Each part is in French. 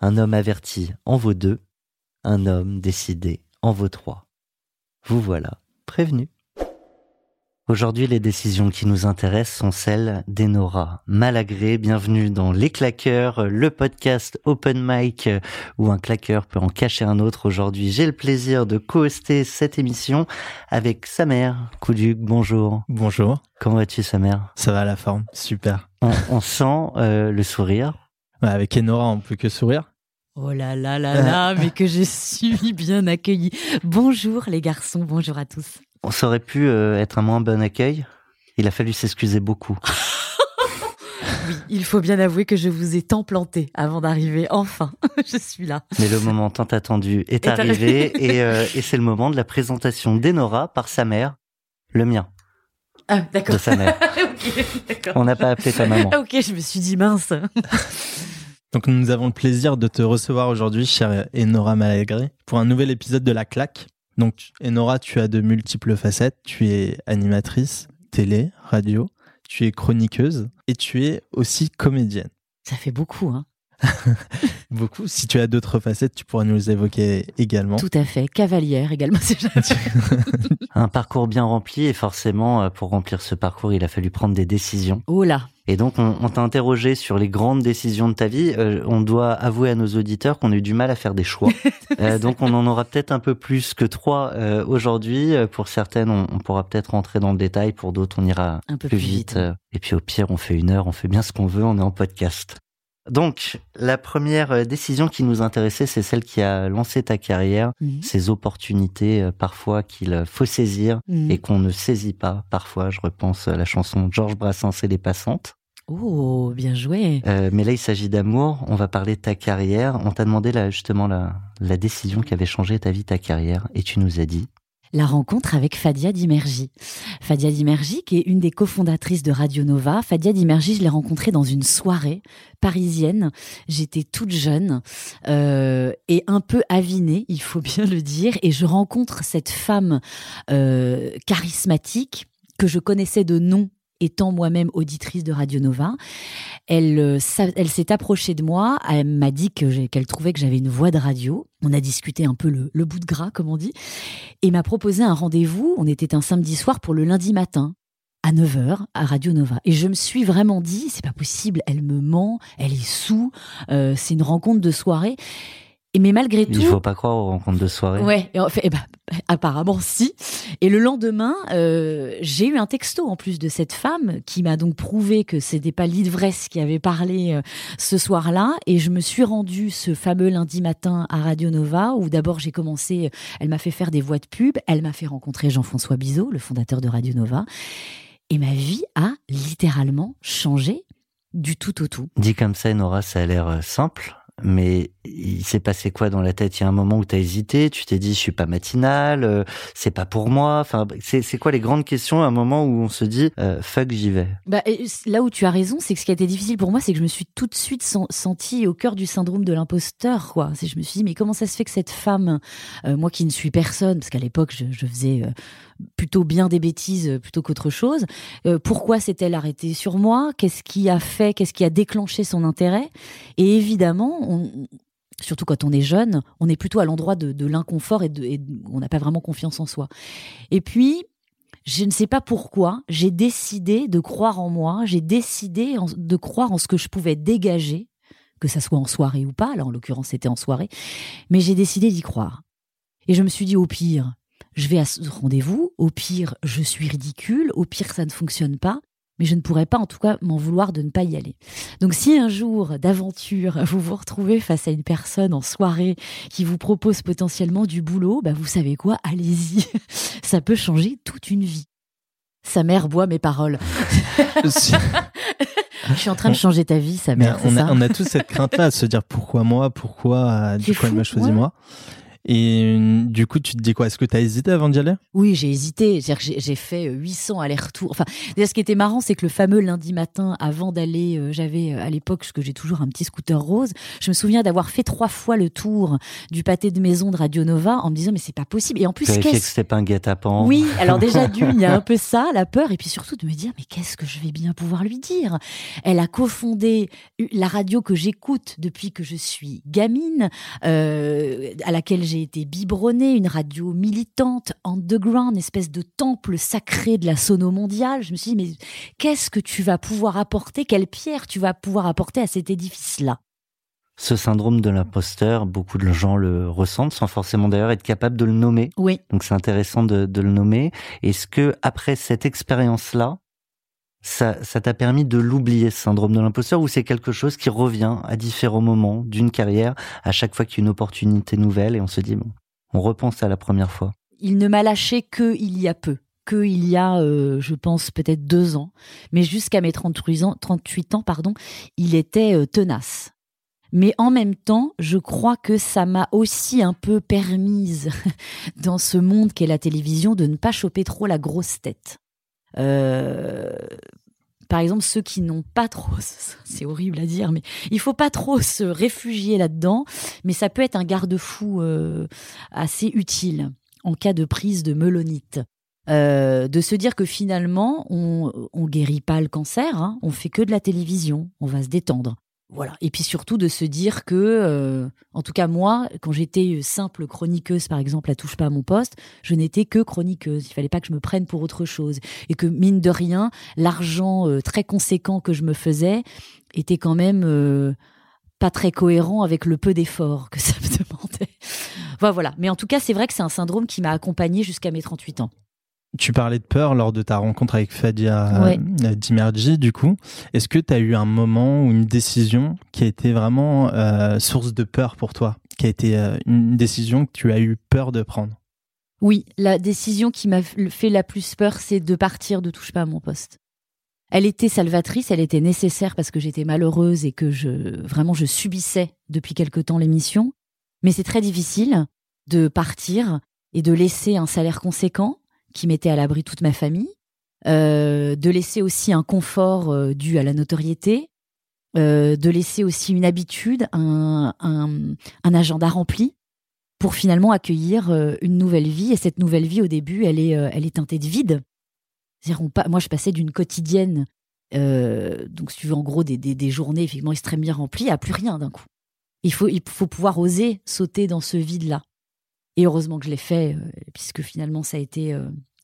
Un homme averti en vaut deux, un homme décidé en vaut trois. Vous voilà prévenus. Aujourd'hui, les décisions qui nous intéressent sont celles d'Enora Malagré. Bienvenue dans Les Claqueurs, le podcast open mic où un claqueur peut en cacher un autre. Aujourd'hui, j'ai le plaisir de co-hoster cette émission avec sa mère. Couduc, bonjour. Bonjour, Comment vas-tu, sa mère? Ça va à la forme, super. on, on sent euh, le sourire. Avec Enora, on peut que sourire. Oh là là là là, mais que je suis bien accueillie. Bonjour les garçons, bonjour à tous. On aurait pu euh, être un moins bon accueil. Il a fallu s'excuser beaucoup. Oui, il faut bien avouer que je vous ai tant planté avant d'arriver. Enfin, je suis là. Mais le moment tant attendu est, Est arrivé arrivé. et, euh, et c'est le moment de la présentation d'Enora par sa mère, le mien, Ah, d'accord. de sa mère. ok, d'accord. On n'a pas appelé ta maman. Ah, ok, je me suis dit mince. Donc nous avons le plaisir de te recevoir aujourd'hui, chère Enora Malagré, pour un nouvel épisode de La Claque. Donc Enora, tu as de multiples facettes. Tu es animatrice, télé, radio, tu es chroniqueuse et tu es aussi comédienne. Ça fait beaucoup, hein. Beaucoup. Si tu as d'autres facettes, tu pourras nous les évoquer également. Tout à fait. Cavalière également. Un parcours bien rempli et forcément, euh, pour remplir ce parcours, il a fallu prendre des décisions. Oh là. Et donc, on, on t'a interrogé sur les grandes décisions de ta vie. Euh, on doit avouer à nos auditeurs qu'on a eu du mal à faire des choix. Euh, donc, on en aura peut-être un peu plus que trois euh, aujourd'hui. Pour certaines, on, on pourra peut-être rentrer dans le détail. Pour d'autres, on ira Un peu plus plus vite. vite. Et puis, au pire, on fait une heure, on fait bien ce qu'on veut, on est en podcast. Donc, la première euh, décision qui nous intéressait, c'est celle qui a lancé ta carrière, Mhm. ces opportunités euh, parfois qu'il euh, faut saisir Mhm. et qu'on ne saisit pas. Parfois, je repense à la chanson de Georges Brassens et les passantes. Oh, bien joué. Euh, mais là, il s'agit d'amour. On va parler de ta carrière. On t'a demandé là, justement la, la décision qui avait changé ta vie, ta carrière, et tu nous as dit. La rencontre avec Fadia Dimergi. Fadia Dimergi, qui est une des cofondatrices de Radio Nova. Fadia Dimergi, je l'ai rencontrée dans une soirée parisienne. J'étais toute jeune euh, et un peu avinée, il faut bien le dire. Et je rencontre cette femme euh, charismatique que je connaissais de nom étant moi-même auditrice de Radio Nova. Elle, euh, elle s'est approchée de moi, elle m'a dit qu'elle trouvait que j'avais une voix de radio. On a discuté un peu le, le bout de gras, comme on dit, et m'a proposé un rendez-vous. On était un samedi soir pour le lundi matin à 9h à Radio Nova. Et je me suis vraiment dit, c'est pas possible, elle me ment, elle est sous, euh, c'est une rencontre de soirée. Et mais malgré tout, Il faut pas croire aux rencontres de soirée. Ouais, et en fait, eh ben, apparemment si. Et le lendemain, euh, j'ai eu un texto en plus de cette femme qui m'a donc prouvé que c'était pas l'ivresse qui avait parlé euh, ce soir-là. Et je me suis rendue ce fameux lundi matin à Radio Nova où d'abord j'ai commencé, elle m'a fait faire des voix de pub, elle m'a fait rencontrer Jean-François Bizot, le fondateur de Radio Nova. Et ma vie a littéralement changé du tout au tout. Dit comme ça, Nora, ça a l'air euh, simple. Mais il s'est passé quoi dans la tête? Il y a un moment où tu as hésité, tu t'es dit je suis pas matinal, euh, c'est pas pour moi. Enfin, c'est quoi les grandes questions? À un moment où on se dit euh, fuck j'y vais Bah, là où tu as raison, c'est que ce qui a été difficile pour moi, c'est que je me suis tout de suite sen- sentie au cœur du syndrome de l'imposteur. Quoi. Je me suis dit, mais comment ça se fait que cette femme, euh, moi qui ne suis personne, parce qu'à l'époque, je, faisais plutôt bien des bêtises euh, plutôt qu'autre chose, euh, pourquoi s'est-elle arrêtée sur moi? Qu'est-ce qui a fait, qu'est-ce qui a déclenché son intérêt? Et évidemment, surtout quand on est jeune, on est plutôt à l'endroit de, de l'inconfort et, de, on n'a pas vraiment confiance en soi. Et puis, je ne sais pas pourquoi, j'ai décidé de croire en moi, j'ai décidé de croire en ce que je pouvais dégager, que ça soit en soirée ou pas, là en l'occurrence c'était en soirée, mais j'ai décidé d'y croire. Et je me suis dit au pire, je vais à ce rendez-vous, au pire je suis ridicule, au pire ça ne fonctionne pas, mais je ne pourrais pas en tout cas m'en vouloir de ne pas y aller. Donc si un jour d'aventure vous vous retrouvez face à une personne en soirée qui vous propose potentiellement du boulot, bah vous savez quoi, allez-y. Ça peut changer toute une vie. Sa mère boit mes paroles. Je suis en train de changer ta vie, sa mère. on, a, ça on a tous cette crainte-là, de se dire pourquoi moi, pourquoi, euh, du C'est coup elle m'a choisi ouais. moi? Et euh, du coup, tu te dis quoi? Est-ce que tu as hésité avant d'y aller? Oui, j'ai hésité. C'est-à-dire que J'ai fait euh, 800 allers-retours. Enfin, ce qui était marrant, c'est que le fameux lundi matin, avant d'aller, euh, j'avais euh, à l'époque, parce que j'ai toujours un petit scooter rose, je me souviens d'avoir fait trois fois le tour du pâté de maison de Radio Nova en me disant mais c'est pas possible. Et en plus, Vérifier que qu'est-ce c'était pas un guet-apens. Oui, alors déjà d'une, il y a un peu ça, la peur, et puis surtout de me dire, mais qu'est-ce que je vais bien pouvoir lui dire? Elle a cofondé la radio que j'écoute depuis que je suis gamine, euh, à laquelle j'ai été biberonnée, une radio militante, underground, une espèce de temple sacré de la sono mondiale. Je me suis dit, mais qu'est-ce que tu vas pouvoir apporter? Quelle pierre tu vas pouvoir apporter à cet édifice-là? Ce syndrome de l'imposteur, beaucoup de gens le ressentent sans forcément d'ailleurs être capable de le nommer. Oui. Donc c'est intéressant de, de le nommer. Est-ce que après cette expérience-là, ça t'a permis de l'oublier, ce syndrome de l'imposteur, ou c'est quelque chose qui revient à différents moments d'une carrière, à chaque fois qu'il y a une opportunité nouvelle, et on se dit, bon, on repense à la première fois. il ne m'a lâché que il y a peu, que il y a, euh, je pense peut-être deux ans, mais jusqu'à mes 38 ans, 38 ans, pardon, il était euh, tenace. Mais en même temps, je crois que ça m'a aussi un peu permise dans ce monde qu'est la télévision de ne pas choper trop la grosse tête. Euh, par exemple, ceux qui n'ont pas trop, c'est horrible à dire, mais il faut pas trop se réfugier là-dedans, mais ça peut être un garde-fou euh, assez utile en cas de prise de melonite. Euh, de se dire que finalement, on, on guérit pas le cancer, hein, on fait que de la télévision, on va se détendre. Voilà. Et puis surtout de se dire que, euh, en tout cas moi, quand j'étais simple chroniqueuse, par exemple, à touche pas à mon poste, je n'étais que chroniqueuse. Il fallait pas que je me prenne pour autre chose. Et que mine de rien, l'argent euh, très conséquent que je me faisais était quand même euh, pas très cohérent avec le peu d'efforts que ça me demandait. Voilà. Mais en tout cas, c'est vrai que c'est un syndrome qui m'a accompagnée jusqu'à mes 38 ans. Tu parlais de peur lors de ta rencontre avec Fadia Ouais. euh, Dimerji, du coup. Est-ce que tu as eu un moment ou une décision qui a été vraiment euh, source de peur pour toi Qui a été euh, une décision que tu as eu peur de prendre? Oui, la décision qui m'a fait la plus peur, c'est de partir de touche pas à mon poste. Elle était salvatrice, elle était nécessaire parce que j'étais malheureuse et que je vraiment je subissais depuis quelque temps l'émission. Mais c'est très difficile de partir et de laisser un salaire conséquent qui mettait à l'abri toute ma famille, euh, de laisser aussi un confort euh, dû à la notoriété, euh, de laisser aussi une habitude, un, agenda rempli pour finalement accueillir une nouvelle vie. Et cette nouvelle vie, au début, elle est, elle teintée de vide. Moi, je passais d'une quotidienne, donc si tu veux, en gros, des, journées effectivement extrêmement bien remplies, à plus rien d'un coup. Il faut, il faut pouvoir oser sauter dans ce vide-là. Et heureusement que je l'ai fait, puisque finalement, ça a été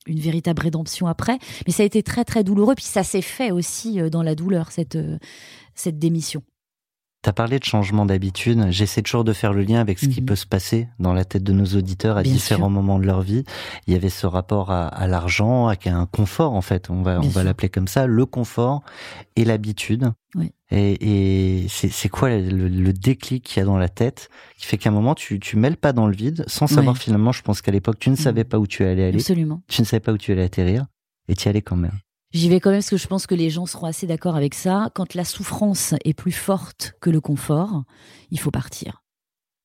une véritable rédemption après. Mais ça a été très, très douloureux. Puis ça s'est fait aussi euh, dans la douleur, cette, euh, cette démission. T'as parlé de changement d'habitude. J'essaie toujours de faire le lien avec ce qui Mhm. peut se passer dans la tête de nos auditeurs à Bien différents sûr. moments de leur vie. Il y avait ce rapport à, à l'argent, à un confort en fait. On va, on va l'appeler comme ça, le confort et l'habitude. Oui. Et, et c'est quoi le, le déclic qu'il y a dans la tête qui fait qu'à un moment tu tu mêles pas dans le vide sans savoir finalement. Je pense qu'à l'époque tu ne savais Mhm. pas où tu allais aller, Absolument. tu ne savais pas où tu allais atterrir et tu y allais quand même. J'y vais quand même parce que je pense que les gens seront assez d'accord avec ça. Quand la souffrance est plus forte que le confort, il faut partir.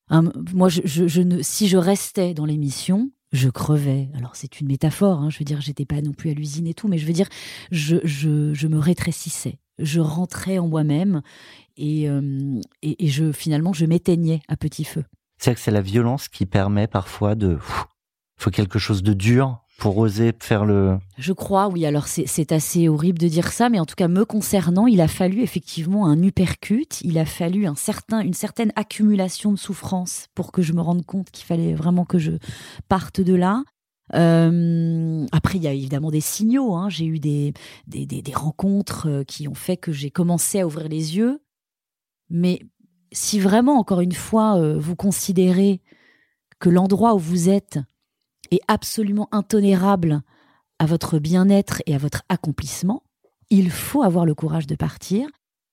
Hein, moi, je, ne, si je restais dans l'émission, je crevais. Alors c'est une métaphore, hein, je veux dire, j'étais pas non plus à l'usine et tout, mais je veux dire, je, je, je me rétrécissais, je rentrais en moi-même et, euh, et, et, je finalement je m'éteignais à petit feu. C'est que c'est la violence qui permet parfois de, il faut quelque chose de dur pour oser faire le... Je crois, oui. Alors c'est assez horrible de dire ça, mais en tout cas me concernant, il a fallu effectivement un uppercut, il a fallu un certain, une certaine accumulation de souffrance pour que je me rende compte qu'il fallait vraiment que je parte de là. Euh, après, il y a évidemment des signaux. Hein. J'ai eu des, des, des, rencontres euh, qui ont fait que j'ai commencé à ouvrir les yeux. Mais si vraiment, encore une fois, euh, vous considérez que l'endroit où vous êtes est absolument intolérable à votre bien-être et à votre accomplissement, il faut avoir le courage de partir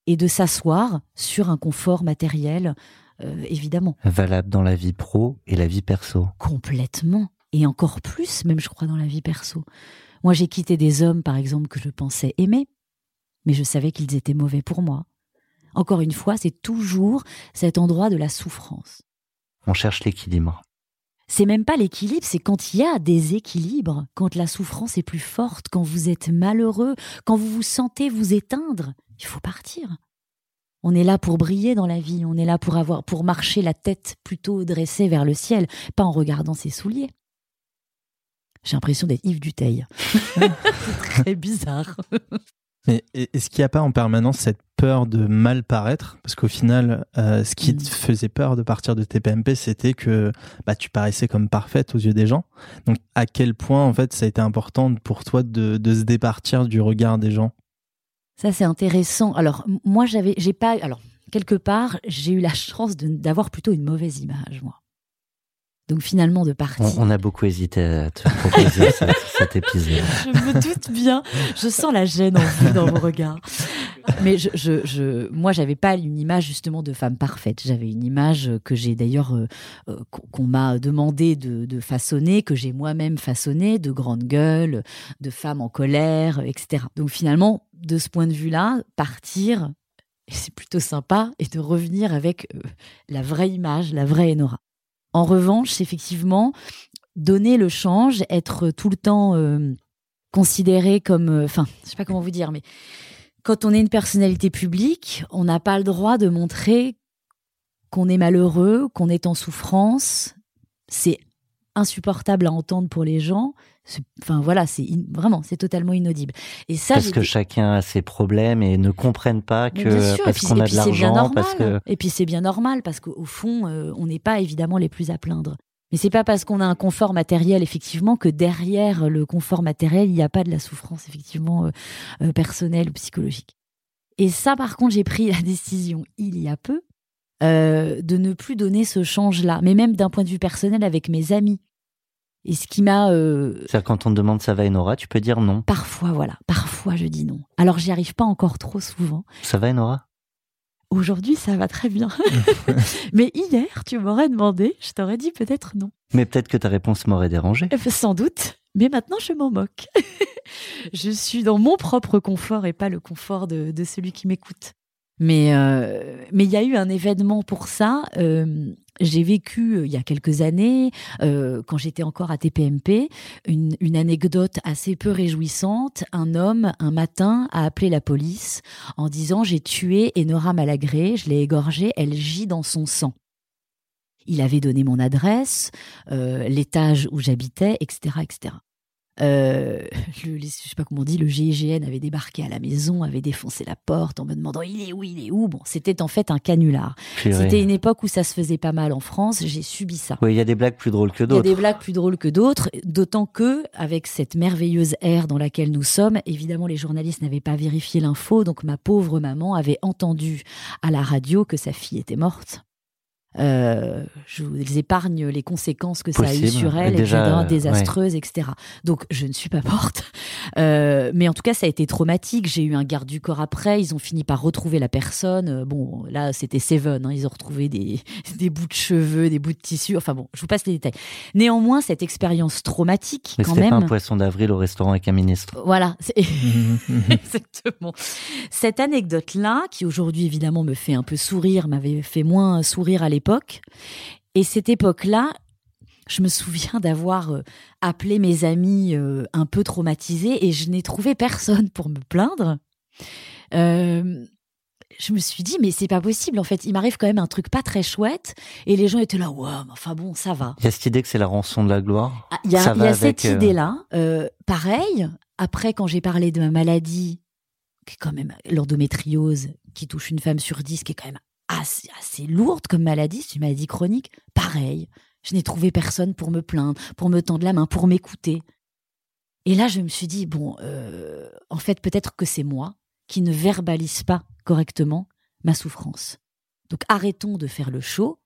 et de s'asseoir sur un confort matériel, euh, évidemment. Valable dans la vie pro et la vie perso. Complètement. Et encore plus, même je crois, dans la vie perso. Moi, j'ai quitté des hommes, par exemple, que je pensais aimer, mais je savais qu'ils étaient mauvais pour moi. Encore une fois, c'est toujours cet endroit de la souffrance. On cherche l'équilibre c'est même pas l'équilibre, c'est quand il y a des équilibres, quand la souffrance est plus forte, quand vous êtes malheureux, quand vous vous sentez vous éteindre, il faut partir. On est là pour briller dans la vie, on est là pour avoir pour marcher la tête plutôt dressée vers le ciel, pas en regardant ses souliers. J'ai l'impression d'être Yves Duteil. c'est très bizarre. Mais est-ce qu'il n'y a pas en permanence cette peur de mal paraître? Parce qu'au final, euh, ce qui te mm. faisait peur de partir de TPMP, c'était que bah, tu paraissais comme parfaite aux yeux des gens. Donc, à quel point, en fait, ça a été important pour toi de, de se départir du regard des gens? Ça, c'est intéressant. Alors, moi, j'avais, j'ai pas. Alors, quelque part, j'ai eu la chance d'avoir plutôt une mauvaise image, moi. Donc finalement de partir. On, a beaucoup hésité à te proposer cet épisode. Je me doute bien. Je sens la gêne en vous dans vos regards. Mais je, je, je moi, j'avais pas une image justement de femme parfaite. J'avais une image que j'ai d'ailleurs euh, euh, qu'on m'a demandé de, de, façonner, que j'ai moi-même façonnée, de grande gueule, de femme en colère, etc. Donc finalement, de ce point de vue-là, partir, c'est plutôt sympa, et de revenir avec euh, la vraie image, la vraie Enora. En revanche, effectivement, donner le change, être tout le temps euh, considéré comme, euh, enfin, je sais pas comment vous dire, mais quand on est une personnalité publique, on n'a pas le droit de montrer qu'on est malheureux, qu'on est en souffrance. C'est insupportable à entendre pour les gens. Enfin voilà, c'est vraiment, c'est totalement inaudible. Et ça, parce que chacun a ses problèmes et ne comprennent pas que parce qu'on a de l'argent, parce que et puis c'est bien normal parce qu'au fond, euh, on n'est pas évidemment les plus à plaindre. Mais c'est pas parce qu'on a un confort matériel effectivement que derrière le confort matériel, il n'y a pas de la souffrance effectivement euh, euh, personnelle ou psychologique. Et ça, par contre, j'ai pris la décision il y a peu de ne plus donner ce change-là, mais même d'un point de vue personnel avec mes amis. Et ce qui m'a. Euh... C'est-à-dire quand on te demande ça va Enora, tu peux dire non. Parfois, voilà. Parfois, je dis non. Alors, j'y arrive pas encore trop souvent. Ça va Enora Aujourd'hui, ça va très bien. Mais hier, tu m'aurais demandé, je t'aurais dit peut-être non. Mais peut-être que ta réponse m'aurait dérangé. Euh, sans doute. Mais maintenant, je m'en moque. je suis dans mon propre confort et pas le confort de, de celui qui m'écoute. Mais euh, mais il y a eu un événement pour ça. Euh, j'ai vécu euh, il y a quelques années, euh, quand j'étais encore à TPMP, une, une, anecdote assez peu réjouissante. Un homme, un matin, a appelé la police en disant j'ai tué Enora Malagré, je l'ai égorgée, elle gît dans son sang. Il avait donné mon adresse, euh, l'étage où j'habitais, etc., etc. Euh, le, je sais pas comment on dit, le GIGN avait débarqué à la maison, avait défoncé la porte en me demandant il est où, il est où? Bon, c'était en fait un canular. C'était une époque où ça se faisait pas mal en France. J'ai subi ça. Oui, il y a des blagues plus drôles que d'autres. Il y a des blagues plus drôles que d'autres, d'autant que avec cette merveilleuse ère dans laquelle nous sommes, évidemment les journalistes n'avaient pas vérifié l'info, donc ma pauvre maman avait entendu à la radio que sa fille était morte. Euh, je vous épargne les conséquences que ça a eu sur elle, Déjà, etc., euh, désastreuses, etc. Donc, je ne suis pas morte. Euh, mais en tout cas, ça a été traumatique. J'ai eu un garde du corps après. Ils ont fini par retrouver la personne. Bon, là, c'était Seven. hein. Ils ont retrouvé des, des bouts de cheveux, des bouts de tissu. Enfin bon, je vous passe les détails. Néanmoins, cette expérience traumatique, Mais quand même. pas un poisson d'avril au restaurant avec un ministre. Voilà, exactement. Cette anecdote-là, qui aujourd'hui évidemment me fait un peu sourire, m'avait fait moins sourire à l'époque. Et cette époque-là, je me souviens d'avoir euh, appelé mes amis euh, un peu traumatisés et je n'ai trouvé personne pour me plaindre. Euh, je me suis dit, mais c'est pas possible. En fait, il m'arrive quand même un truc pas très chouette et les gens étaient là, ouais, mais enfin bon, ça va. Il y a cette idée que c'est la rançon de la gloire? Ah, Il y a, y cette euh, idée-là. Euh, pareil, après, quand j'ai parlé de ma maladie, qui est quand même l'endométriose, qui touche une femme sur dix, qui est quand même assez, lourde comme maladie, c'est une maladie chronique, pareil. Je n'ai trouvé personne pour me plaindre, pour me tendre la main, pour m'écouter. Et là, je me suis dit, bon, euh, en fait, peut-être que c'est moi qui ne verbalise pas correctement ma souffrance. Donc arrêtons de faire le show,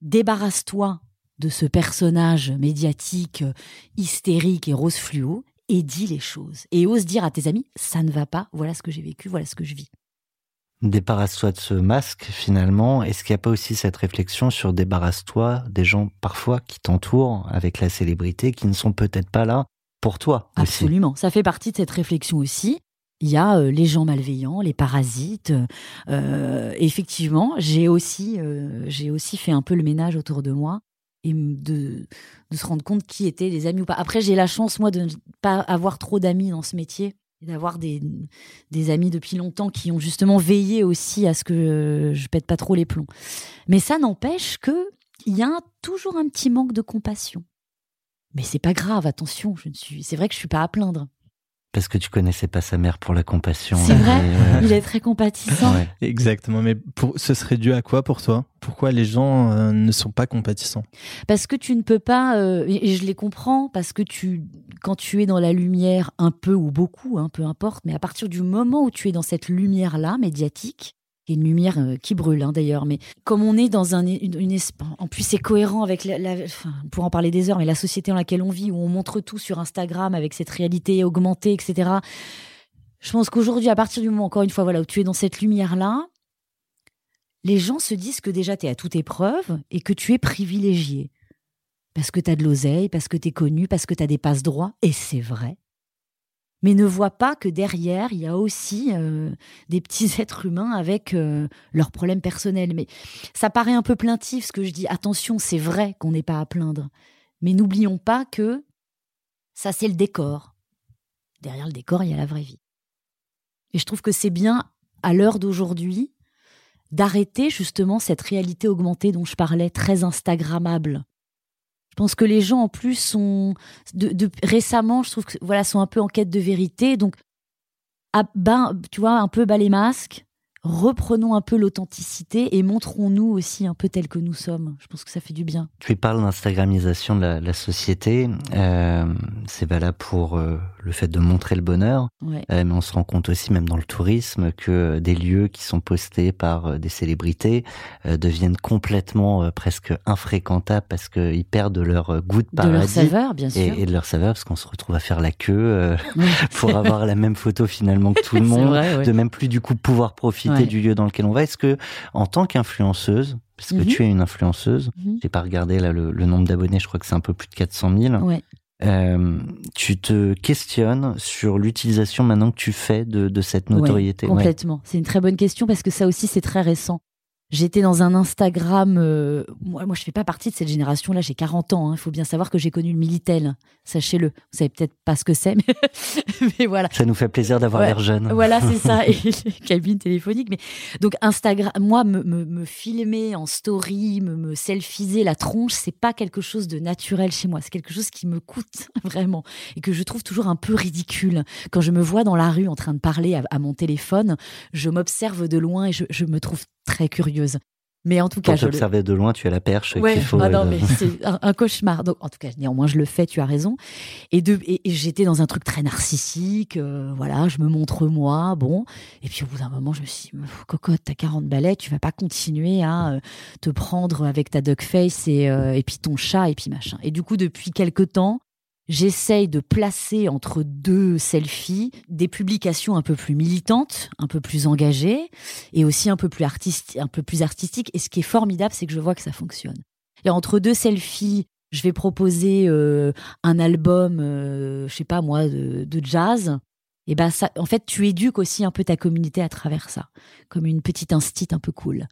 débarrasse-toi de ce personnage médiatique hystérique et rose fluo et dis les choses. Et ose dire à tes amis, ça ne va pas, voilà ce que j'ai vécu, voilà ce que je vis. Débarrasse-toi de ce masque, finalement. Est-ce qu'il n'y a pas aussi cette réflexion sur débarrasse-toi des gens parfois qui t'entourent avec la célébrité, qui ne sont peut-être pas là pour toi Absolument. Ça fait partie de cette réflexion aussi. Il y a euh, les gens malveillants, les parasites. Euh, effectivement, j'ai aussi, euh, aussi fait un peu le ménage autour de moi et de, de se rendre compte qui étaient les amis ou pas. Après, j'ai la chance, moi, de ne pas avoir trop d'amis dans ce métier et d'avoir des, des amis depuis longtemps qui ont justement veillé aussi à ce que je pète pas trop les plombs. Mais ça n'empêche que il y a un- toujours un petit manque de compassion. Mais c'est pas grave, attention, je ne suis. C'est vrai que je suis pas à plaindre. Parce que tu connaissais pas sa mère pour la compassion. C'est vrai, euh, il est très compatissant. ouais. Exactement, mais pour, ce serait dû à quoi pour toi? Pourquoi les gens euh, ne sont pas compatissants Parce que tu ne peux pas, euh, et et je les comprends, parce que tu, quand tu es dans la lumière, un peu ou beaucoup, hein, peu importe, mais à partir du moment où tu es dans cette lumière-là, médiatique, est une lumière euh, qui brûle hein, d'ailleurs, mais comme on est dans un, une, une en plus c'est cohérent avec la, la- pourra en parler des heures, mais la société dans laquelle on vit, où on montre tout sur Instagram avec cette réalité augmentée, etc. Je pense qu'aujourd'hui, à partir du moment, encore une fois, voilà, où tu es dans cette lumière-là, les gens se disent que déjà tu es à toute épreuve et que tu es privilégié. Parce que tu as de l'oseille, parce que tu es connu, parce que tu as des passes droits, et c'est vrai. Mais ne vois pas que derrière, il y a aussi euh, des petits êtres humains avec euh, leurs problèmes personnels. Mais ça paraît un peu plaintif ce que je dis. Attention, c'est vrai qu'on n'est pas à plaindre. Mais n'oublions pas que ça, c'est le décor. Derrière le décor, il y a la vraie vie. Et je trouve que c'est bien, à l'heure d'aujourd'hui, d'arrêter justement cette réalité augmentée dont je parlais, très Instagrammable. Je pense que les gens en plus sont de, de- récemment, je trouve que voilà, sont un peu en quête de vérité. Donc, ah, ben, tu vois, un peu bas les masques, reprenons un peu l'authenticité et montrons-nous aussi un peu tels que nous sommes. Je pense que ça fait du bien. Tu parles d'instagramisation de la, la société. Euh, c'est valable pour euh, le fait de montrer le bonheur. Ouais. Euh, mais on se rend compte aussi, même dans le tourisme, que des lieux qui sont postés par des célébrités deviennent complètement presque infréquentables parce qu'ils perdent leur goût de De paradis. leur saveur, bien sûr. et, et de leur saveur, parce qu'on se retrouve à faire la queue Ouais. pour avoir la même photo finalement que tout le monde, vrai, ouais. de même plus du coup pouvoir profiter Ouais. du lieu dans lequel on va. Est-ce que, en tant qu'influenceuse, parce que Mhm. tu es une influenceuse, Mhm. j'ai pas regardé là le, le nombre d'abonnés, je crois que c'est un peu plus de 400 000. Ouais. Euh, tu te questionnes sur l'utilisation maintenant que tu fais de, de cette notoriété. Ouais, complètement. C'est une très bonne question parce que ça aussi, c'est très récent. J'étais dans un Instagram. euh, moi, moi, je fais pas partie de cette génération-là. J'ai 40 ans. hein. Il faut bien savoir que j'ai connu le Minitel. Sachez-le. Vous savez peut-être pas ce que c'est, mais, mais voilà. Ça nous fait plaisir d'avoir Ouais, l'air jeune. Voilà, c'est ça. Et les cabines téléphoniques. Mais donc Instagram, moi, me, me, me filmer en story, me, me selfiser la tronche, c'est pas quelque chose de naturel chez moi. C'est quelque chose qui me coûte vraiment et que je trouve toujours un peu ridicule. Quand je me vois dans la rue en train de parler à, à mon téléphone, je m'observe de loin et je, je me trouve très curieuse. Mais en tout cas, je le- de loin, tu as la perche Ouais, faut. ah non, euh, mais c'est un, un cauchemar. Donc, en tout cas, néanmoins, je le fais, tu as raison. Et, de, et, et j'étais dans un truc très narcissique. euh, voilà, je me montre moi, bon. Et puis, au bout d'un moment, je me suis dit, cocotte, t'as 40 balais, tu vas pas continuer à euh, te prendre avec ta duck face et, euh, et puis ton chat et puis machin. Et du coup, depuis quelque temps, j'essaye de placer entre deux selfies des publications un peu plus militantes, un peu plus engagées et aussi un peu plus artistique, un peu plus artistique. Et ce qui est formidable, c'est que je vois que ça fonctionne. Et entre deux selfies, je vais proposer euh, un album, euh, je sais pas moi, de, jazz. Et ben ça, en fait, tu éduques aussi un peu ta communauté à travers ça, comme une petite instit un peu cool.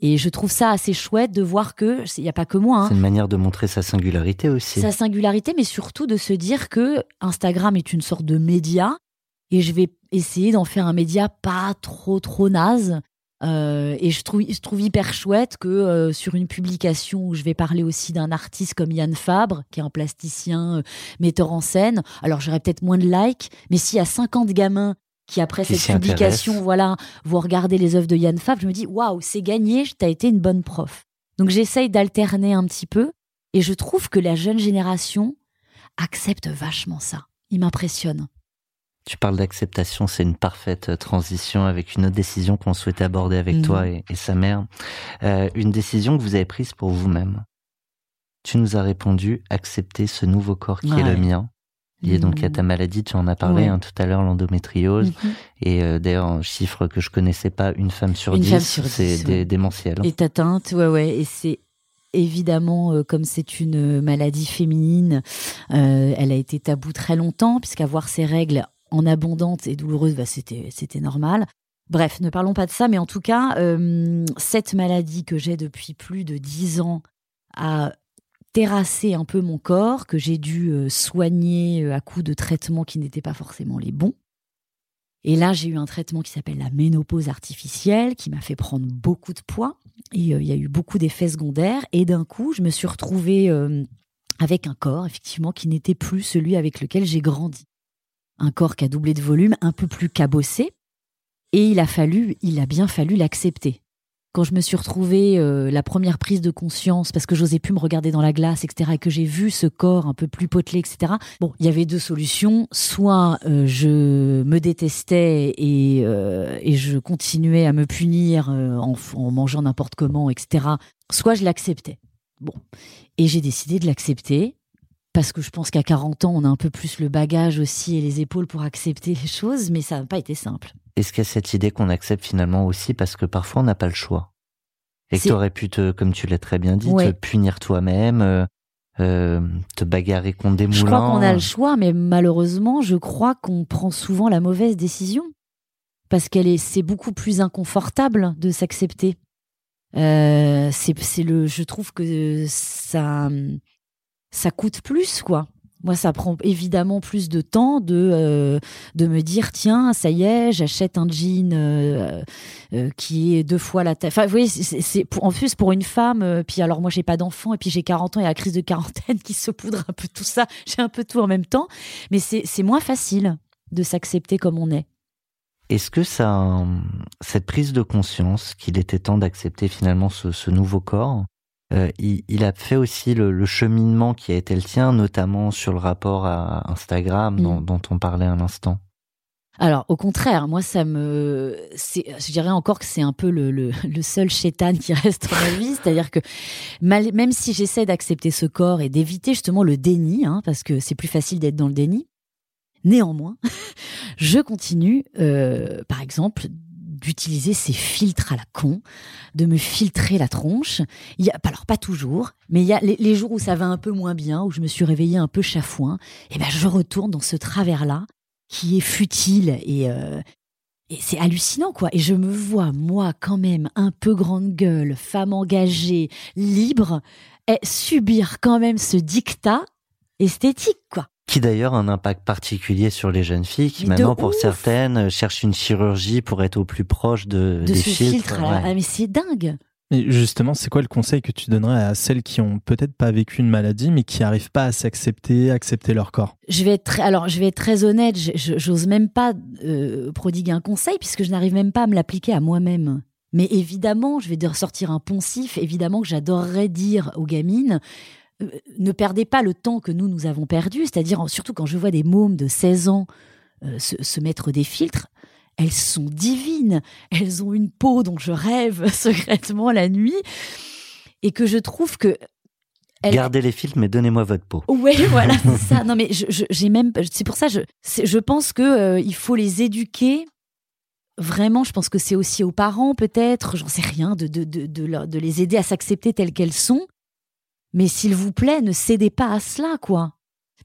Et je trouve ça assez chouette de voir que il n'y a pas que moi. hein, C'est une manière de montrer sa singularité aussi. sa singularité, mais surtout de se dire que Instagram est une sorte de média et je vais essayer d'en faire un média pas trop trop naze. Euh, et je trouve, je trouve hyper chouette que euh, sur une publication où je vais parler aussi d'un artiste comme Yann Fabre, qui est un plasticien, euh, metteur en scène, alors j'aurais peut-être moins de likes, mais s'il y a 50 gamins qui après Qui cette publication, voilà, vont regarder les œuvres de Yann Fabre, je me dis waouh, c'est gagné, t'as été une bonne prof. Donc j'essaye d'alterner un petit peu et je trouve que la jeune génération accepte vachement ça. Il m'impressionne. Tu parles d'acceptation, c'est une parfaite euh, transition avec une autre décision qu'on souhaitait aborder avec Mhm. toi et, et sa mère. Euh, une décision que vous avez prise pour vous-même. Tu nous as répondu accepter ce nouveau corps qui est le mien. Lié donc à Mhm. ta maladie, tu en as parlé Ouais. hein, tout à l'heure, l'endométriose. Mhm. Et euh, d'ailleurs, un chiffre que je connaissais pas, une femme sur Une dix, c'est ouais. démentiel. Est atteinte, ouais, ouais. Et c'est évidemment, euh, comme c'est une maladie féminine, euh, elle a été taboue très longtemps, puisqu'avoir ses règles en abondance et douloureuse, bah, c'était, normal. Bref, ne parlons pas de ça, mais en tout cas, cette maladie que j'ai depuis plus de dix ans a terrassé un peu mon corps, que j'ai dû euh, soigner euh, à coups de traitements qui n'étaient pas forcément les bons. Et là, j'ai eu un traitement qui s'appelle la ménopause artificielle, qui m'a fait prendre beaucoup de poids. Et euh, il y a eu beaucoup d'effets secondaires. Et d'un coup, je me suis retrouvée avec un corps, effectivement, qui n'était plus celui avec lequel j'ai grandi. Un corps qui a doublé de volume, un peu plus cabossé. Et il a fallu, il a bien fallu l'accepter. Quand je me suis retrouvée euh, la première prise de conscience, parce que j'osais plus me regarder dans la glace, etc., et que j'ai vu ce corps un peu plus potelé, etc. Bon, il y avait deux solutions. Soit euh, je me détestais et, euh, et je continuais à me punir en, en mangeant n'importe comment, etc. Soit je l'acceptais. Bon, et j'ai décidé de l'accepter parce que je pense qu'à 40 ans, on a un peu plus le bagage aussi et les épaules pour accepter les choses, mais ça n'a pas été simple. Est-ce qu'il y a cette idée qu'on accepte finalement aussi parce que parfois on n'a pas le choix? Et que aurais pu te, comme tu l'as très bien dit, Ouais. te punir toi-même, euh, euh, te bagarrer contre des moulins. Je crois qu'on a le choix, mais malheureusement, je crois qu'on prend souvent la mauvaise décision parce qu'elle est, c'est beaucoup plus inconfortable de s'accepter. Euh, c'est le, je trouve que ça, ça coûte plus, quoi. Moi, ça prend évidemment plus de temps de, euh, de me dire tiens, ça y est, j'achète un jean euh, euh, qui est deux fois la taille. Enfin, vous voyez, c'est, en plus pour une femme. puis alors, moi, j'ai pas d'enfant et puis j'ai 40 ans et la crise de quarantaine qui se poudre un peu tout ça. J'ai un peu tout en même temps, mais c'est, moins facile de s'accepter comme on est. Est-ce que ça, cette prise de conscience qu'il était temps d'accepter finalement ce, ce nouveau corps, euh, il, il a fait aussi le, le cheminement qui a été le tien, notamment sur le rapport à Instagram dont, Mm. dont on parlait à l'instant. Alors, au contraire, moi, ça me. Je dirais encore que c'est un peu le, le, le seul chétan qui reste dans ma vie. C'est-à-dire que mal- même si j'essaie d'accepter ce corps et d'éviter justement le déni, hein, parce que c'est plus facile d'être dans le déni, néanmoins, je continue, euh, par exemple, d'utiliser ces filtres à la con, de me filtrer la tronche. Il y a, alors pas toujours, mais il y a les, jours où ça va un peu moins bien, où je me suis réveillée un peu chafouin, et ben je retourne dans ce travers-là qui est futile et, euh, et c'est hallucinant quoi. Et je me vois moi quand même un peu grande gueule, femme engagée, libre, et subir quand même ce dictat esthétique quoi. Qui d'ailleurs a un impact particulier sur les jeunes filles qui Mais maintenant pour ouf certaines euh, cherchent une chirurgie pour être au plus proche de, De des ce filtres. filtre, ouais. Ah, mais c'est dingue. Et justement, c'est quoi le conseil que tu donnerais à celles qui ont peut-être pas vécu une maladie, mais qui n'arrivent pas à s'accepter, accepter leur corps? Je vais être très, alors je vais être très honnête, j'ose même pas euh, prodiguer un conseil puisque je n'arrive même pas à me l'appliquer à moi-même. Mais évidemment, je vais de- sortir un poncif, évidemment que j'adorerais dire aux gamines, euh, ne perdez pas le temps que nous, nous avons perdu, c'est-à-dire surtout quand je vois des mômes de 16 ans euh, se, se mettre des filtres, elles sont divines, elles ont une peau dont je rêve secrètement la nuit, et que je trouve que... elles- Gardez les films, mais donnez-moi votre peau. Ouais, voilà, c'est ça. Non, mais j'ai même, c'est pour ça, je, je pense que euh, il faut les éduquer. Vraiment, je pense que c'est aussi aux parents, peut-être, j'en sais rien, de, de, de, de les aider à s'accepter telles qu'elles sont. Mais s'il vous plaît, ne cédez pas à cela, quoi.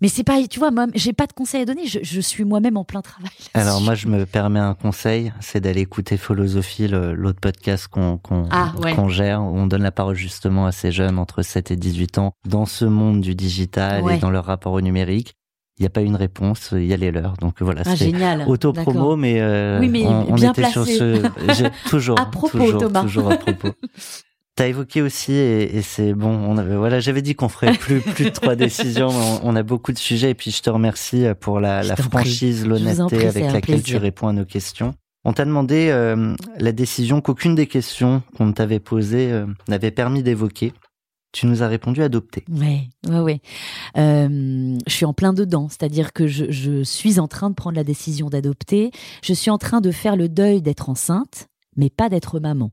Mais c'est pas, tu vois, moi, j'ai pas de conseils à donner. Je, je suis moi-même en plein travail. Alors moi, je me permets un conseil, c'est d'aller écouter Philosophie, l'autre podcast qu'on qu'on Ah, ouais. gère, où on donne la parole justement à ces jeunes entre 7 et 18 ans dans ce monde du digital Ouais. et dans leur rapport au numérique. Il n'y a pas une réponse, il y a les leurs. Donc voilà, Ah, c'est génial. auto-promo, mais, euh, Oui, mais on, on bien était sur placé. ce... j'ai- Toujours, À propos, toujours, Thomas. toujours à propos. T'as évoqué aussi, et, et c'est bon, on avait, voilà, j'avais dit qu'on ferait plus, plus de trois décisions, mais on, on a beaucoup de sujets, et puis je te remercie pour la, franchise, l'honnêteté avec laquelle tu réponds à nos questions. On t'a demandé euh, la décision qu'aucune des questions qu'on t'avait posées euh, n'avait permis d'évoquer. Tu nous as répondu adopter. Ouais, ouais. Euh, je suis en plein dedans, c'est-à-dire que je, je suis en train de prendre la décision d'adopter. Je suis en train de faire le deuil d'être enceinte, mais pas d'être maman.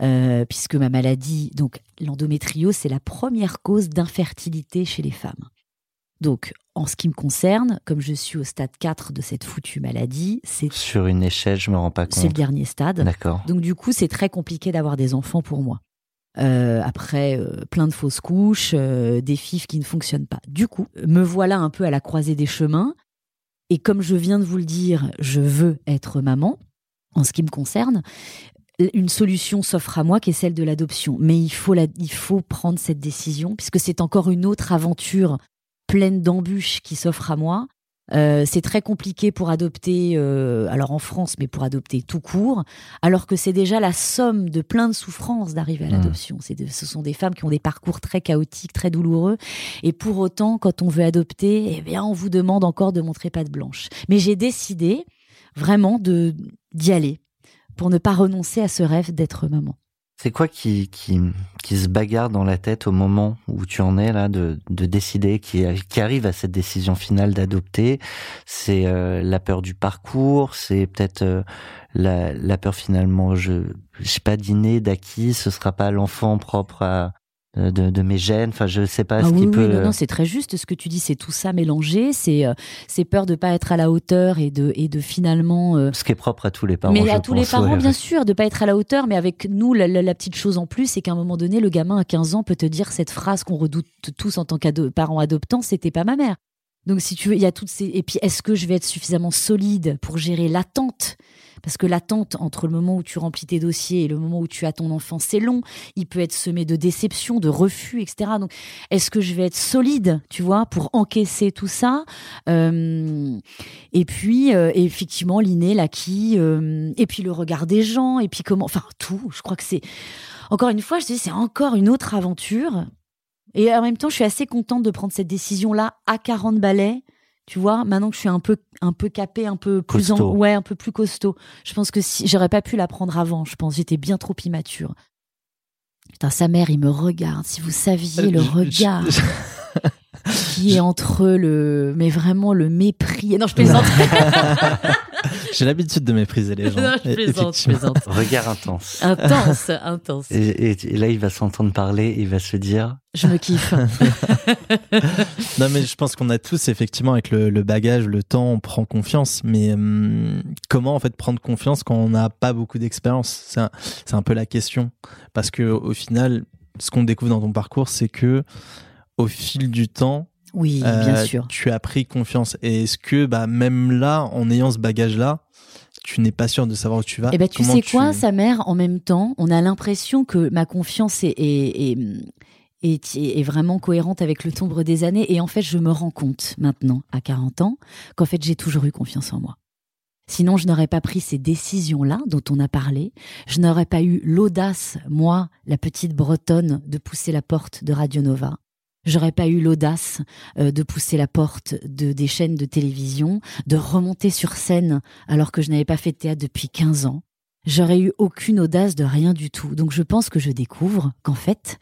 Euh, puisque ma maladie, donc l'endométriose, c'est la première cause d'infertilité chez les femmes. Donc, en ce qui me concerne, comme je suis au stade 4 de cette foutue maladie, c'est Sur une échelle, je me rends pas c'est le compte. dernier stade. D'accord. Donc du coup, c'est très compliqué d'avoir des enfants pour moi. Euh, après, euh, plein de fausses couches, euh, des fifs qui ne fonctionnent pas. Du coup, me voilà un peu à la croisée des chemins. Et comme je viens de vous le dire, je veux être maman. En ce qui me concerne, une solution s'offre à moi qui est celle de l'adoption. Mais il faut, la- il faut prendre cette décision puisque c'est encore une autre aventure pleine d'embûches qui s'offre à moi. Euh, c'est très compliqué pour adopter, euh, alors en France, mais pour adopter tout court, alors que c'est déjà la somme de plein de souffrances d'arriver à Mmh. l'adoption. Ce sont des femmes qui ont des parcours très chaotiques, très douloureux, et pour autant, quand on veut adopter, eh bien, on vous demande encore de montrer patte blanche. Mais j'ai décidé vraiment de d'y aller pour ne pas renoncer à ce rêve d'être maman. C'est quoi qui, qui, se bagarre dans la tête au moment où tu en es là de, de décider, qui, qui arrive à cette décision finale d'adopter? C'est euh, la peur du parcours, c'est peut-être euh, la, la peur finalement, je, je sais pas, d'inné, d'acquis, ce sera pas l'enfant propre à, de, de mes gènes, enfin je sais pas Ah ce oui, qui oui, peut... non, non, c'est très juste ce que tu dis, c'est tout ça mélangé, c'est euh, c'est peur de pas être à la hauteur et de, et de finalement... euh, ce qui est propre à tous les parents. mais à tous les parents, ouais, bien ouais. sûr, de pas être à la hauteur, mais avec nous, la, la- la petite chose en plus, c'est qu'à un moment donné, le gamin à 15 ans peut te dire cette phrase qu'on redoute tous en tant que parents adoptants, c'était pas ma mère. Donc si tu veux, il y a toutes ces... Et puis, est-ce que je vais être suffisamment solide pour gérer l'attente? Parce que l'attente entre le moment où tu remplis tes dossiers et le moment où tu as ton enfant, c'est long. Il peut être semé de déceptions, de refus, etc. Donc, est-ce que je vais être solide, tu vois, pour encaisser tout ça? Euh, Et puis, euh, effectivement, l'inné, l'acquis, euh, et puis le regard des gens, et puis comment... Enfin, tout. Je crois que c'est... Encore une fois, je c'est encore une autre aventure. Et en même temps, je suis assez contente de prendre cette décision-là à 40 balais. Tu vois, maintenant que je suis un peu, un peu capée, un peu plus en, ouais, un peu plus costaud. Je pense que si j'aurais pas pu la prendre avant. Je pense j'étais bien trop immature. Putain, sa mère, il me regarde. Si vous saviez le Je- je- regard qui est entre le, mais vraiment le mépris. Non, je plaisante. J'ai l'habitude de mépriser les gens. non, je plaisante, je plaisante. Regard intense. Intense, intense. Et, et- et là, il va s'entendre parler, il va se dire Je me kiffe. Non, mais je pense qu'on a tous, effectivement, avec le, le bagage, le temps, on prend confiance. Mais hum, comment, en fait, prendre confiance quand on n'a pas beaucoup d'expérience? C'est un, c'est un peu la question. Parce que au final, ce qu'on découvre dans ton parcours, c'est que au fil du temps, Oui, euh, bien sûr. tu as pris confiance. Et est-ce que, bah, même là, en ayant ce bagage-là, tu n'es pas sûr de savoir où tu vas? Eh ben, tu sais quoi, sa mère, en même temps, on a l'impression que ma confiance est, est, est, est- est vraiment cohérente avec le tombre des années. Et en fait, je me rends compte maintenant, à 40 ans, qu'en fait, j'ai toujours eu confiance en moi. Sinon, je n'aurais pas pris ces décisions-là dont on a parlé. Je n'aurais pas eu l'audace, moi, la petite bretonne, de pousser la porte de Radio Nova. J'aurais pas eu l'audace euh, de pousser la porte de des chaînes de télévision, de remonter sur scène alors que je n'avais pas fait de théâtre depuis 15 ans. J'aurais eu aucune audace de rien du tout. Donc je pense que je découvre qu'en fait,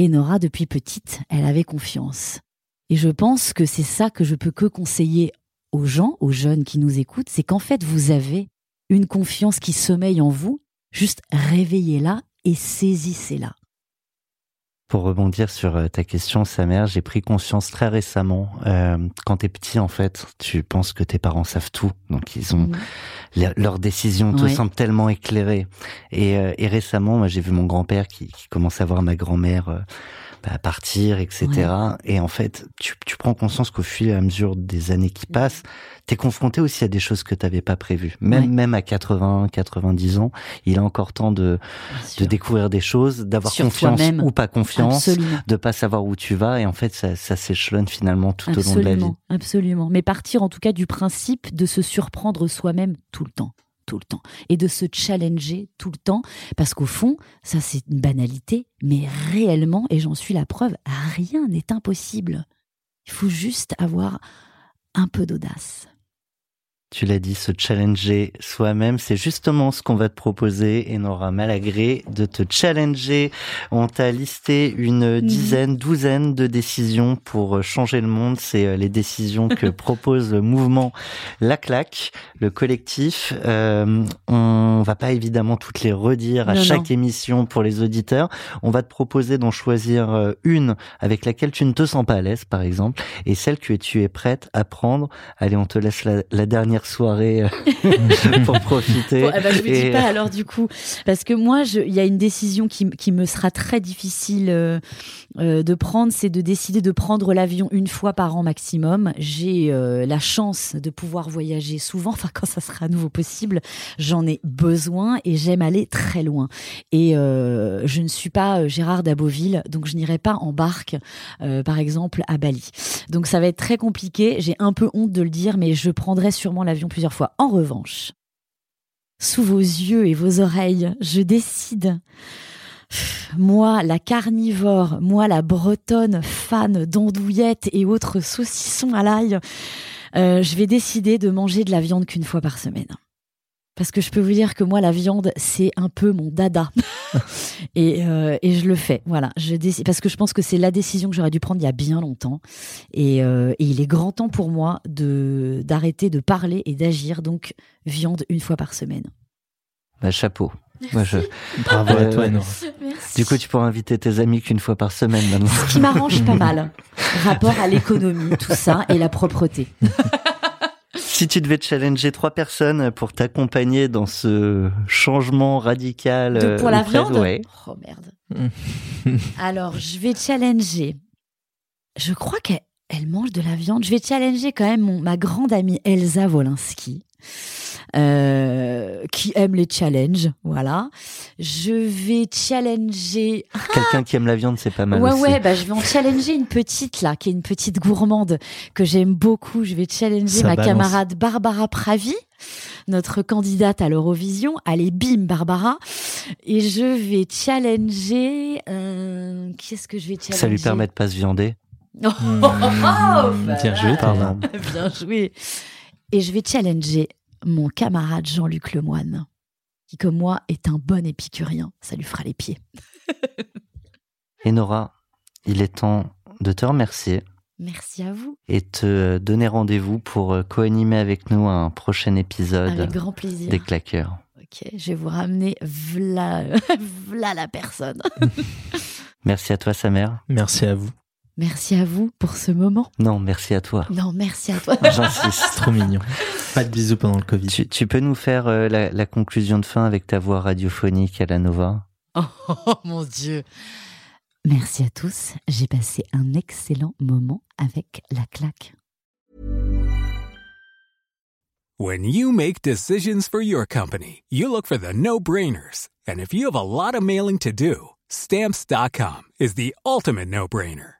Enora, depuis petite, elle avait confiance. Et je pense que c'est ça que je peux que conseiller aux gens, aux jeunes qui nous écoutent, c'est qu'en fait, vous avez une confiance qui sommeille en vous, juste réveillez-la et saisissez-la. Pour rebondir sur euh, ta question, sa mère, j'ai pris conscience très récemment. Euh, quand t'es petit, en fait, tu penses que tes parents savent tout, donc ils ont Mhm. leurs décisions te semblent tellement éclairées. Et, euh, et récemment, moi, j'ai vu mon grand-père qui, qui commence à voir ma grand-mère euh, bah, partir, etc. Et en fait, tu, tu prends conscience qu'au fur et à mesure des années qui passent, t'es confronté aussi à des choses que t'avais pas prévues. Même Ouais. même à 80, 90 ans, il a encore temps de, de découvrir des choses, d'avoir confiance ou pas confiance Absolument. de pas savoir où tu vas et en fait ça, ça s'échelonne finalement tout au long de la vie. Absolument. Mais partir en tout cas du principe de se surprendre soi-même tout le temps, tout le temps, et de se challenger tout le temps, parce qu'au fond, ça c'est une banalité, mais réellement, et j'en suis la preuve, rien n'est impossible. Il faut juste avoir un peu d'audace. Tu l'as dit, se challenger soi-même, c'est justement ce qu'on va te proposer, Enora Malagré, de te challenger. On t'a listé une dizaine, douzaine de décisions pour euh, changer le monde. C'est euh, les décisions que propose le mouvement La Claque, le collectif. Euh, on va pas évidemment toutes les redire à Non, chaque non. émission pour les auditeurs. On va te proposer d'en choisir euh, une avec laquelle tu ne te sens pas à l'aise, par exemple, et celle que tu es prête à prendre. Allez, on te laisse la, la dernière soirée euh, pour profiter. Bon, eh ben, je vous dis pas alors du coup, parce que moi, il y a une décision qui, me sera très difficile euh, euh, de prendre, c'est de décider de prendre l'avion une fois par an maximum. J'ai euh, la chance de pouvoir voyager souvent, enfin quand ça sera à nouveau possible, j'en ai besoin et j'aime aller très loin. Et euh, je ne suis pas euh, Gérard Daboville, donc je n'irai pas en barque, euh, par exemple à Bali. Donc ça va être très compliqué. J'ai un peu honte de le dire, mais je prendrai sûrement l'avion plusieurs fois. En revanche, sous vos yeux et vos oreilles, je décide. Moi, la carnivore, moi, la bretonne fan d'andouillettes et autres saucissons à l'ail, euh, je vais décider de manger de la viande qu'une fois par semaine. Parce que je peux vous dire que moi, la viande, c'est un peu mon dada. et, euh, et je le fais. Voilà. Je décide, parce que je pense que c'est la décision que j'aurais dû prendre il y a bien longtemps. Et, euh, et il est grand temps pour moi de d'arrêter de parler et d'agir. Donc, viande une fois par semaine. Bah, chapeau. Moi, je... Bravo à toi. Merci. Du coup, tu pourras inviter tes amis qu'une fois par semaine maintenant. Ce qui m'arrange pas mal. Rapport à l'économie, tout ça, et la propreté. Si tu devais challenger trois personnes pour t'accompagner dans ce changement radical De- pour euh, la viande ouais. Oh merde. Alors, je vais challenger. Je crois qu'elle elle mange de la viande. Je vais challenger quand même mon- ma grande amie Elsa Wolinski. Euh, qui aime les challenges, voilà. Je vais challenger Quelqu'un qui aime la viande, c'est pas mal ouais, aussi. ouais, bah, je vais en challenger une petite, là, qui est une petite gourmande que j'aime beaucoup. Je vais challenger Ça ma balance. camarade Barbara Pravi, notre candidate à l'Eurovision. Allez, bim, Barbara. Et je vais challenger, euh, qui est-ce que je vais challenger? Ça lui permet de pas se viander. Oh, Mmh, bah, bien joué, Pardon. Bien joué. Et je vais challenger mon camarade Jean-Luc Lemoine, qui, comme moi, est un bon épicurien. Ça lui fera les pieds. Et Nora, il est temps de te remercier Merci à vous. et te donner rendez-vous pour euh, co-animer avec nous un prochain épisode Avec grand plaisir. des claqueurs. Ok, je vais vous ramener v'là, v'là la personne. Merci à toi, sa mère. Merci à vous. Merci à vous pour ce moment. Non, merci à toi. Non, merci à toi. J'insiste. Trop mignon. Pas de bisous pendant le Covid. Tu, tu peux nous faire euh, la, la conclusion de fin avec ta voix radiophonique à la Nova Oh mon Dieu. Merci à tous. J'ai passé un excellent moment avec la claque. When you make decisions for your company, you look for the no-brainers. And if you have a lot of mailing to do, stamps.com is the ultimate no-brainer.